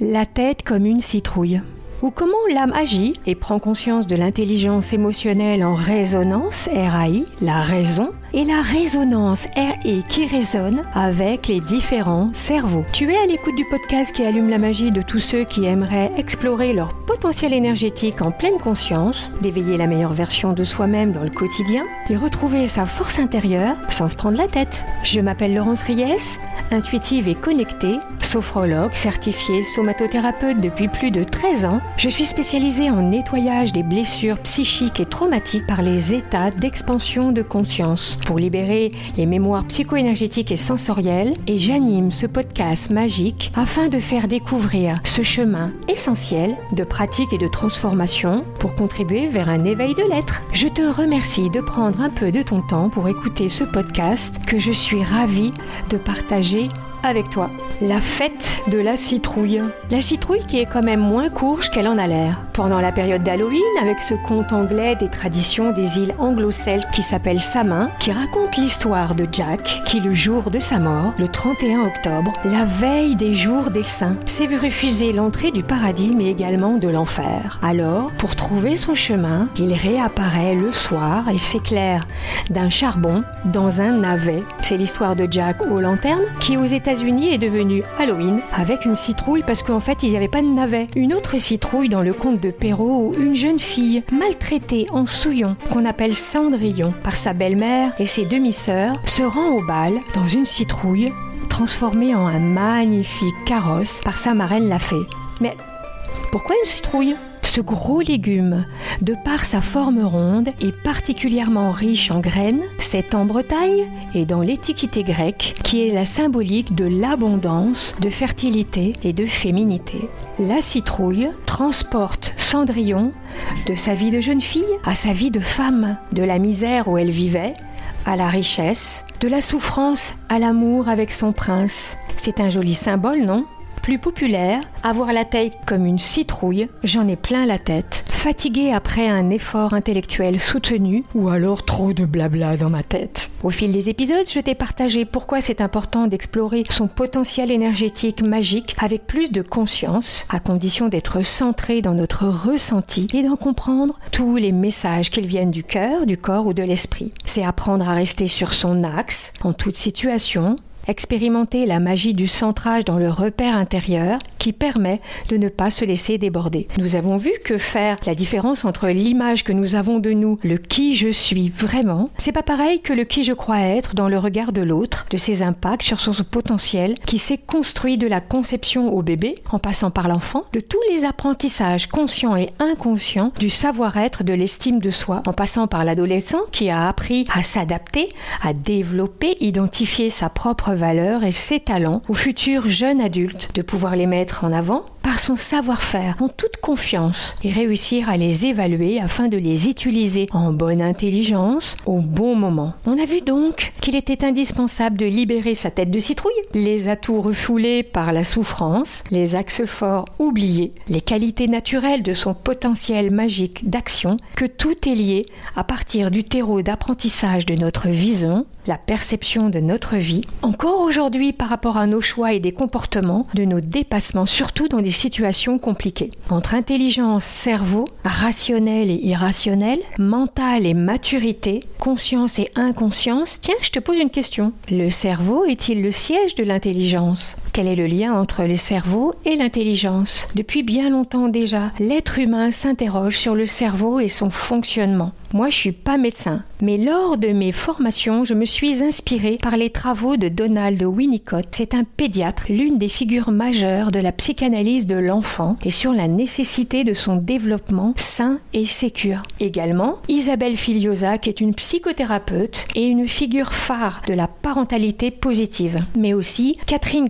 La tête comme une citrouille. Ou comment l'âme agit et prend conscience de l'intelligence émotionnelle en résonance, RAI, la raison, et la résonance RI qui résonne avec les différents cerveaux. Tu es à l'écoute du podcast qui allume la magie de tous ceux qui aimeraient explorer leur potentiel énergétique en pleine conscience, d'éveiller la meilleure version de soi-même dans le quotidien et retrouver sa force intérieure sans se prendre la tête. Je m'appelle Laurence Ries, intuitive et connectée, sophrologue certifiée somatothérapeute depuis plus de 13 ans. Je suis spécialisée en nettoyage des blessures psychiques et traumatiques par les états d'expansion de conscience pour libérer les mémoires psycho-énergétiques et sensorielles et j'anime ce podcast magique afin de faire découvrir ce chemin essentiel de pratique et de transformation pour contribuer vers un éveil de l'être. Je te remercie de prendre un peu de ton temps pour écouter ce podcast que je suis ravie de partager avec toi. La fête de la citrouille. La citrouille qui est quand même moins courge qu'elle en a l'air. Pendant la période d'Halloween, avec ce conte anglais des traditions des îles anglo-celtes qui s'appelle Samin, qui raconte l'histoire de Jack, qui le jour de sa mort, le 31 octobre, la veille des jours des saints, s'est vu refuser l'entrée du paradis mais également de l'enfer. Alors, pour trouver son chemin, il réapparaît le soir et s'éclaire d'un charbon dans un navet. C'est l'histoire de Jack aux lanternes qui aux États-Unis est devenu Halloween avec une citrouille parce qu'en fait il n'y avait pas de navet. Une autre citrouille dans le conte de Perrault une jeune fille maltraitée en souillon qu'on appelle Cendrillon par sa belle-mère et ses demi-sœurs se rend au bal dans une citrouille transformée en un magnifique carrosse par sa marraine la. Mais pourquoi une citrouille? Ce gros légume, de par sa forme ronde, est particulièrement riche en graines. C'est en Bretagne et dans l'Antiquité grecque qui est la symbolique de l'abondance, de fertilité et de féminité. La citrouille transporte Cendrillon de sa vie de jeune fille à sa vie de femme, de la misère où elle vivait à la richesse, de la souffrance à l'amour avec son prince. C'est un joli symbole, non? Plus populaire, avoir la tête comme une citrouille, j'en ai plein la tête, fatigué après un effort intellectuel soutenu ou alors trop de blabla dans ma tête. Au fil des épisodes, je t'ai partagé pourquoi c'est important d'explorer son potentiel énergétique magique avec plus de conscience, à condition d'être centré dans notre ressenti et d'en comprendre tous les messages qu'ils viennent du cœur, du corps ou de l'esprit. C'est apprendre à rester sur son axe en toute situation, expérimenter la magie du centrage dans le repère intérieur qui permet de ne pas se laisser déborder. Nous avons vu que faire la différence entre l'image que nous avons de nous, le qui je suis vraiment, c'est pas pareil que le qui je crois être dans le regard de l'autre, de ses impacts sur son potentiel qui s'est construit de la conception au bébé en passant par l'enfant, de tous les apprentissages conscients et inconscients du savoir-être de l'estime de soi, en passant par l'adolescent qui a appris à s'adapter, à développer, identifier sa propre valeurs et ses talents au futur jeune adulte, de pouvoir les mettre en avant par son savoir-faire en toute confiance et réussir à les évaluer afin de les utiliser en bonne intelligence au bon moment. On a vu donc qu'il était indispensable de libérer sa tête de citrouille, les atouts refoulés par la souffrance, les axes forts oubliés, les qualités naturelles de son potentiel magique d'action, que tout est lié à partir du terreau d'apprentissage de notre vision, la perception de notre vie, encore aujourd'hui par rapport à nos choix et des comportements, de nos dépassements, surtout dans des situations compliquées. Entre intelligence, cerveau, rationnel et irrationnel, mental et maturité, conscience et inconscience, tiens, je te pose une question. Le cerveau est-il le siège de l'intelligence? Quel est le lien entre les cerveaux et l'intelligence? Depuis bien longtemps déjà, l'être humain s'interroge sur le cerveau et son fonctionnement. Moi, je suis pas médecin, mais lors de mes formations, je me suis inspirée par les travaux de Donald Winnicott. C'est un pédiatre, l'une des figures majeures de la psychanalyse de l'enfant et sur la nécessité de son développement sain et sécure. Également, Isabelle Filiosa, qui est une psychothérapeute et une figure phare de la parentalité positive, mais aussi Catherine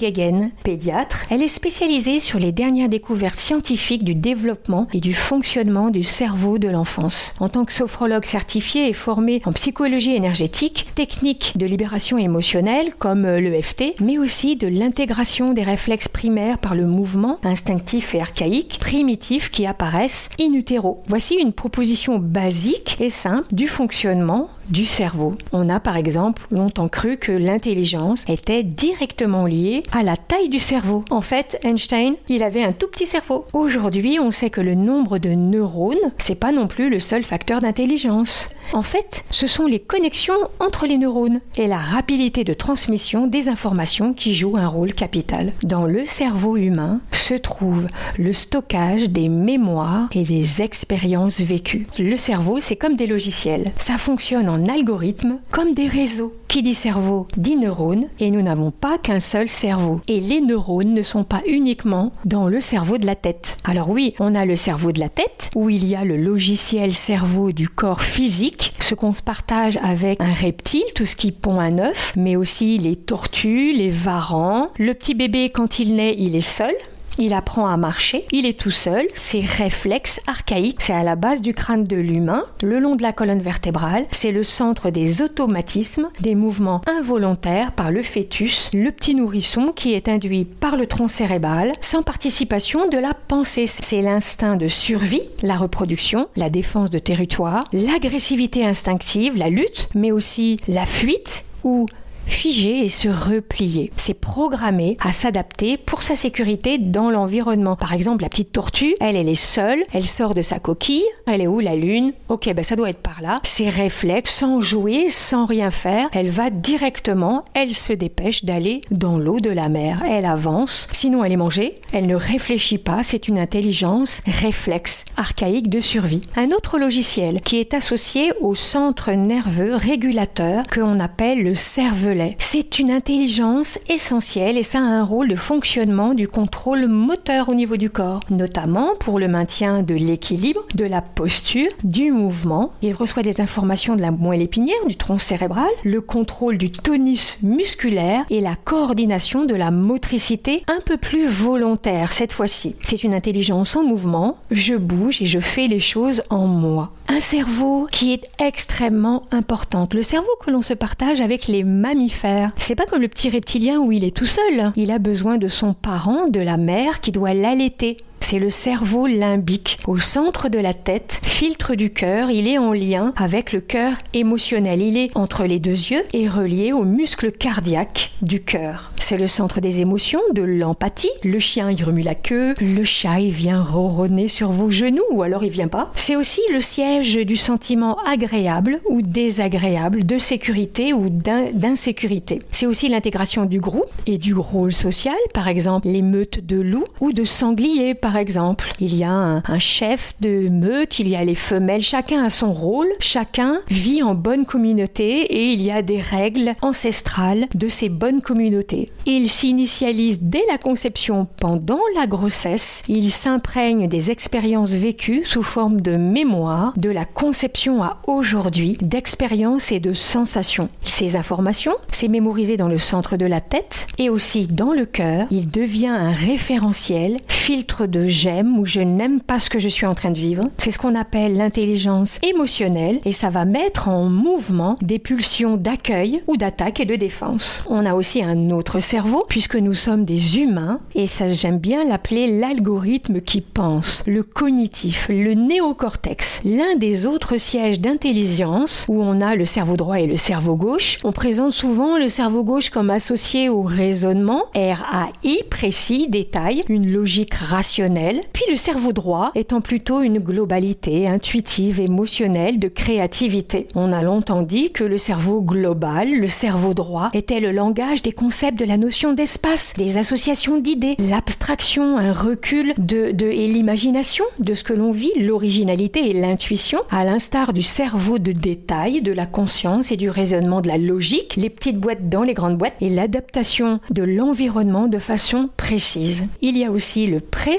Pédiatre. Elle est spécialisée sur les dernières découvertes scientifiques du développement et du fonctionnement du cerveau de l'enfance. En tant que sophrologue certifié et formé en psychologie énergétique, technique de libération émotionnelle comme l'EFT, mais aussi de l'intégration des réflexes primaires par le mouvement instinctif et archaïque, primitif qui apparaissent in utero. Voici une proposition basique et simple du fonctionnement du cerveau. On a par exemple longtemps cru que l'intelligence était directement liée à la taille du cerveau. En fait, Einstein, il avait un tout petit cerveau. Aujourd'hui, on sait que le nombre de neurones, c'est pas non plus le seul facteur d'intelligence. En fait, ce sont les connexions entre les neurones et la rapidité de transmission des informations qui jouent un rôle capital. Dans le cerveau humain se trouve le stockage des mémoires et des expériences vécues. Le cerveau, c'est comme des logiciels. Ça fonctionne en algorithme comme des réseaux. Qui dit cerveau dit neurones et nous n'avons pas qu'un seul cerveau. Et les neurones ne sont pas uniquement dans le cerveau de la tête. Alors oui, on a le cerveau de la tête où il y a le logiciel cerveau du corps physique, ce qu'on se partage avec un reptile, tout ce qui pond un œuf, mais aussi les tortues, les varans. Le petit bébé quand il naît, il est seul, il apprend à marcher, il est tout seul, ses réflexes archaïques, c'est à la base du crâne de l'humain, le long de la colonne vertébrale, c'est le centre des automatismes, des mouvements involontaires par le fœtus, le petit nourrisson qui est induit par le tronc cérébral, sans participation de la pensée. C'est l'instinct de survie, la reproduction, la défense de territoire, l'agressivité instinctive, la lutte, mais aussi la fuite ou figer et se replier. C'est programmé à s'adapter pour sa sécurité dans l'environnement. Par exemple, la petite tortue, elle, elle est seule, elle sort de sa coquille, elle est où la lune? Ok, ben ça doit être par là. Ses réflexes, sans jouer, sans rien faire, elle va directement, elle se dépêche d'aller dans l'eau de la mer. Elle avance, sinon elle est mangée, elle ne réfléchit pas, c'est une intelligence réflexe archaïque de survie. Un autre logiciel qui est associé au centre nerveux régulateur que l'on appelle le cervelet c'est une intelligence essentielle et ça a un rôle de fonctionnement du contrôle moteur au niveau du corps, notamment pour le maintien de l'équilibre, de la posture, du mouvement. Il reçoit des informations de la moelle épinière, du tronc cérébral, le contrôle du tonus musculaire et la coordination de la motricité un peu plus volontaire cette fois-ci. C'est une intelligence en mouvement, je bouge et je fais les choses en moi. Un cerveau qui est extrêmement important. Le cerveau que l'on se partage avec les mammifères c'est pas comme le petit reptilien où il est tout seul. Il a besoin de son parent, de la mère, qui doit l'allaiter. C'est le cerveau limbique. Au centre de la tête, filtre du cœur, il est en lien avec le cœur émotionnel. Il est entre les deux yeux et relié au muscle cardiaque du cœur. C'est le centre des émotions, de l'empathie. Le chien il remue la queue, le chat il vient ronronner sur vos genoux ou alors il vient pas. C'est aussi le siège du sentiment agréable ou désagréable, de sécurité ou d'insécurité. C'est aussi l'intégration du groupe et du rôle social, par exemple les meutes de loups ou de sangliers exemple. Il y a un, chef de meute, il y a les femelles, chacun a son rôle, chacun vit en bonne communauté et il y a des règles ancestrales de ces bonnes communautés. Il s'initialise dès la conception pendant la grossesse, il s'imprègne des expériences vécues sous forme de mémoire, de la conception à aujourd'hui, d'expériences et de sensations. Ces informations, c'est mémorisé dans le centre de la tête et aussi dans le cœur. Il devient un référentiel, filtre de j'aime ou je n'aime pas ce que je suis en train de vivre. C'est ce qu'on appelle l'intelligence émotionnelle et ça va mettre en mouvement des pulsions d'accueil ou d'attaque et de défense. On a aussi un autre cerveau puisque nous sommes des humains et ça j'aime bien l'appeler l'algorithme qui pense, le cognitif, le néocortex, l'un des autres sièges d'intelligence où on a le cerveau droit et le cerveau gauche. On présente souvent le cerveau gauche comme associé au raisonnement, RAI précis, détail, une logique rationnelle puis le cerveau droit étant plutôt une globalité intuitive, émotionnelle, de créativité. On a longtemps dit que le cerveau global, le cerveau droit, était le langage des concepts de la notion d'espace, des associations d'idées, l'abstraction, un recul de, et l'imagination de ce que l'on vit, l'originalité et l'intuition, à l'instar du cerveau de détail, de la conscience et du raisonnement de la logique, les petites boîtes dans les grandes boîtes et l'adaptation de l'environnement de façon précise. Il y a aussi le pré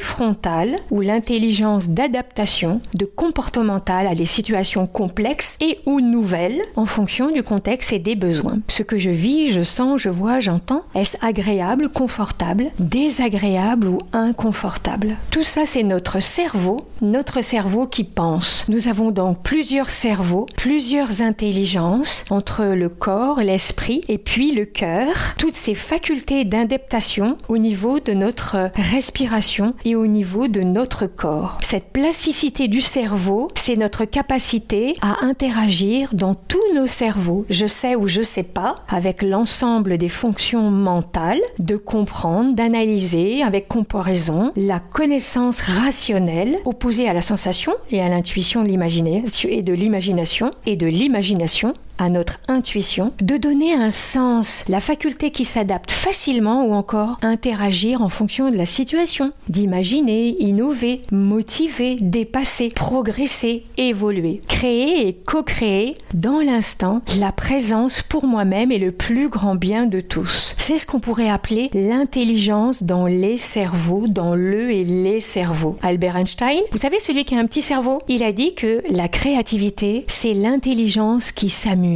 ou l'intelligence d'adaptation, de comportemental à des situations complexes et ou nouvelles en fonction du contexte et des besoins. Ce que je vis, je sens, je vois, j'entends, est-ce agréable, confortable, désagréable ou inconfortable? Tout ça, c'est notre cerveau, notre cerveau qui pense. Nous avons donc plusieurs cerveaux, plusieurs intelligences entre le corps, l'esprit et puis le cœur, toutes ces facultés d'adaptation au niveau de notre respiration et au niveau niveau de notre corps. Cette plasticité du cerveau, c'est notre capacité à interagir dans tous nos cerveaux. Je sais ou je sais pas, avec l'ensemble des fonctions mentales, de comprendre, d'analyser avec comparaison, la connaissance rationnelle opposée à la sensation et à l'intuition de et de l'imagination et de l'imagination à notre intuition, de donner un sens, la faculté qui s'adapte facilement ou encore interagir en fonction de la situation, d'imaginer, innover, motiver, dépasser, progresser, évoluer, créer et co-créer dans l'instant la présence pour moi-même et le plus grand bien de tous. C'est ce qu'on pourrait appeler l'intelligence dans les cerveaux, dans le et les cerveaux. Albert Einstein, vous savez celui qui a un petit cerveau, il a dit que la créativité, c'est l'intelligence qui s'amuse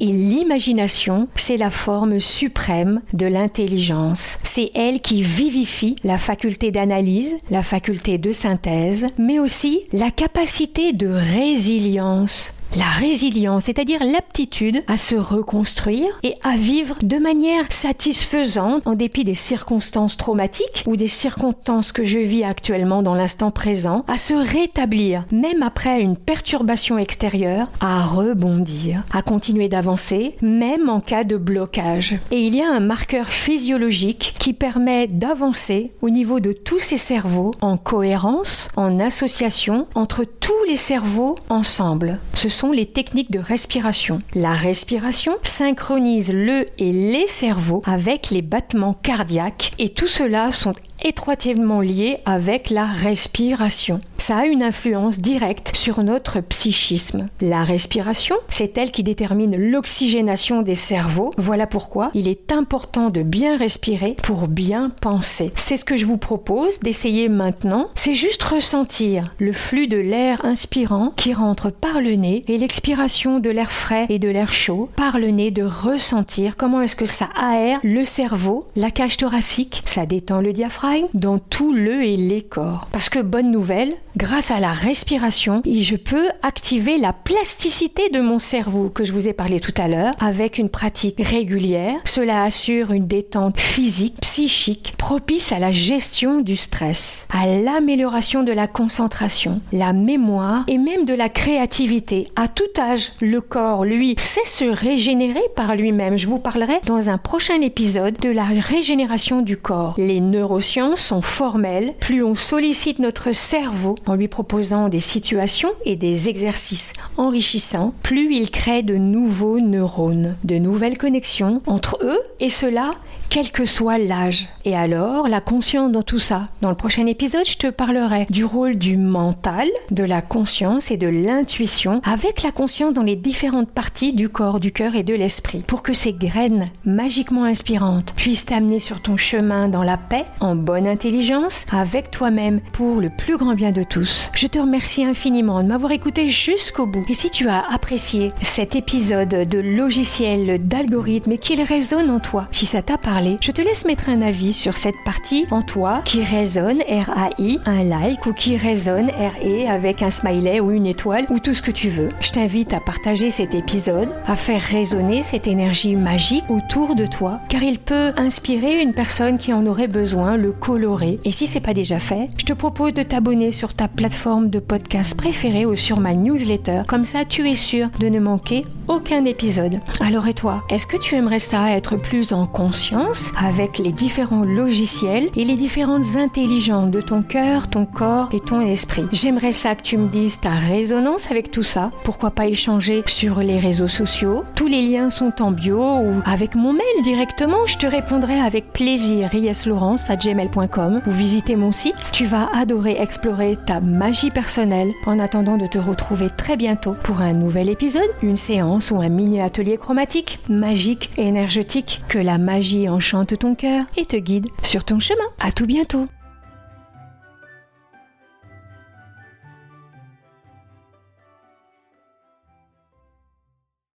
et l'imagination, c'est la forme suprême de l'intelligence. C'est elle qui vivifie la faculté d'analyse, la faculté de synthèse, mais aussi la capacité de résilience la résilience, c'est-à-dire l'aptitude à se reconstruire et à vivre de manière satisfaisante en dépit des circonstances traumatiques ou des circonstances que je vis actuellement dans l'instant présent, à se rétablir même après une perturbation extérieure, à rebondir, à continuer d'avancer même en cas de blocage. Et il y a un marqueur physiologique qui permet d'avancer au niveau de tous ces cerveaux en cohérence, en association entre tous les cerveaux ensemble sont les techniques de respiration. La respiration synchronise le et les cerveaux avec les battements cardiaques et tout cela sont étroitement lié avec la respiration. Ça a une influence directe sur notre psychisme. La respiration, c'est elle qui détermine l'oxygénation des cerveaux. Voilà pourquoi il est important de bien respirer pour bien penser. C'est ce que je vous propose d'essayer maintenant. C'est juste ressentir le flux de l'air inspirant qui rentre par le nez et l'expiration de l'air frais et de l'air chaud par le nez, de ressentir comment est-ce que ça aère le cerveau, la cage thoracique, ça détend le diaphragme dans tout le et les corps. Parce que bonne nouvelle, grâce à la respiration, je peux activer la plasticité de mon cerveau que je vous ai parlé tout à l'heure avec une pratique régulière. Cela assure une détente physique, psychique, propice à la gestion du stress, à l'amélioration de la concentration, la mémoire et même de la créativité. À tout âge, le corps, lui, sait se régénérer par lui-même. Je vous parlerai dans un prochain épisode de la régénération du corps. Les neurosciences sont formelles, plus on sollicite notre cerveau en lui proposant des situations et des exercices enrichissants, plus il crée de nouveaux neurones, de nouvelles connexions entre eux et cela quel que soit l'âge. Et alors, la conscience dans tout ça. Dans le prochain épisode, je te parlerai du rôle du mental, de la conscience et de l'intuition, avec la conscience dans les différentes parties du corps, du cœur et de l'esprit, pour que ces graines magiquement inspirantes puissent t'amener sur ton chemin dans la paix, en bonne intelligence, avec toi-même, pour le plus grand bien de tous. Je te remercie infiniment de m'avoir écouté jusqu'au bout. Et si tu as apprécié cet épisode de logiciel d'algorithme et qu'il résonne en toi, si ça t'a parlé, je te laisse mettre un avis sur cette partie en toi qui résonne R-A-I, un like ou qui résonne R-E avec un smiley ou une étoile ou tout ce que tu veux. Je t'invite à partager cet épisode, à faire résonner cette énergie magique autour de toi car il peut inspirer une personne qui en aurait besoin, le colorer. Et si c'est pas déjà fait, je te propose de t'abonner sur ta plateforme de podcast préférée ou sur ma newsletter. Comme ça, tu es sûr de ne manquer aucun épisode. Alors et toi, est-ce que tu aimerais ça être plus en conscience? Avec les différents logiciels et les différentes intelligences de ton cœur, ton corps et ton esprit. J'aimerais ça que tu me dises ta résonance avec tout ça. Pourquoi pas échanger sur les réseaux sociaux? Tous les liens sont en bio ou avec mon mail directement. Je te répondrai avec plaisir gmail.com ou visiter mon site. Tu vas adorer explorer ta magie personnelle en attendant de te retrouver très bientôt pour un nouvel épisode, une séance ou un mini atelier chromatique, magique et énergétique. Que la magie en enchante ton cœur et te guide sur ton chemin. À tout bientôt.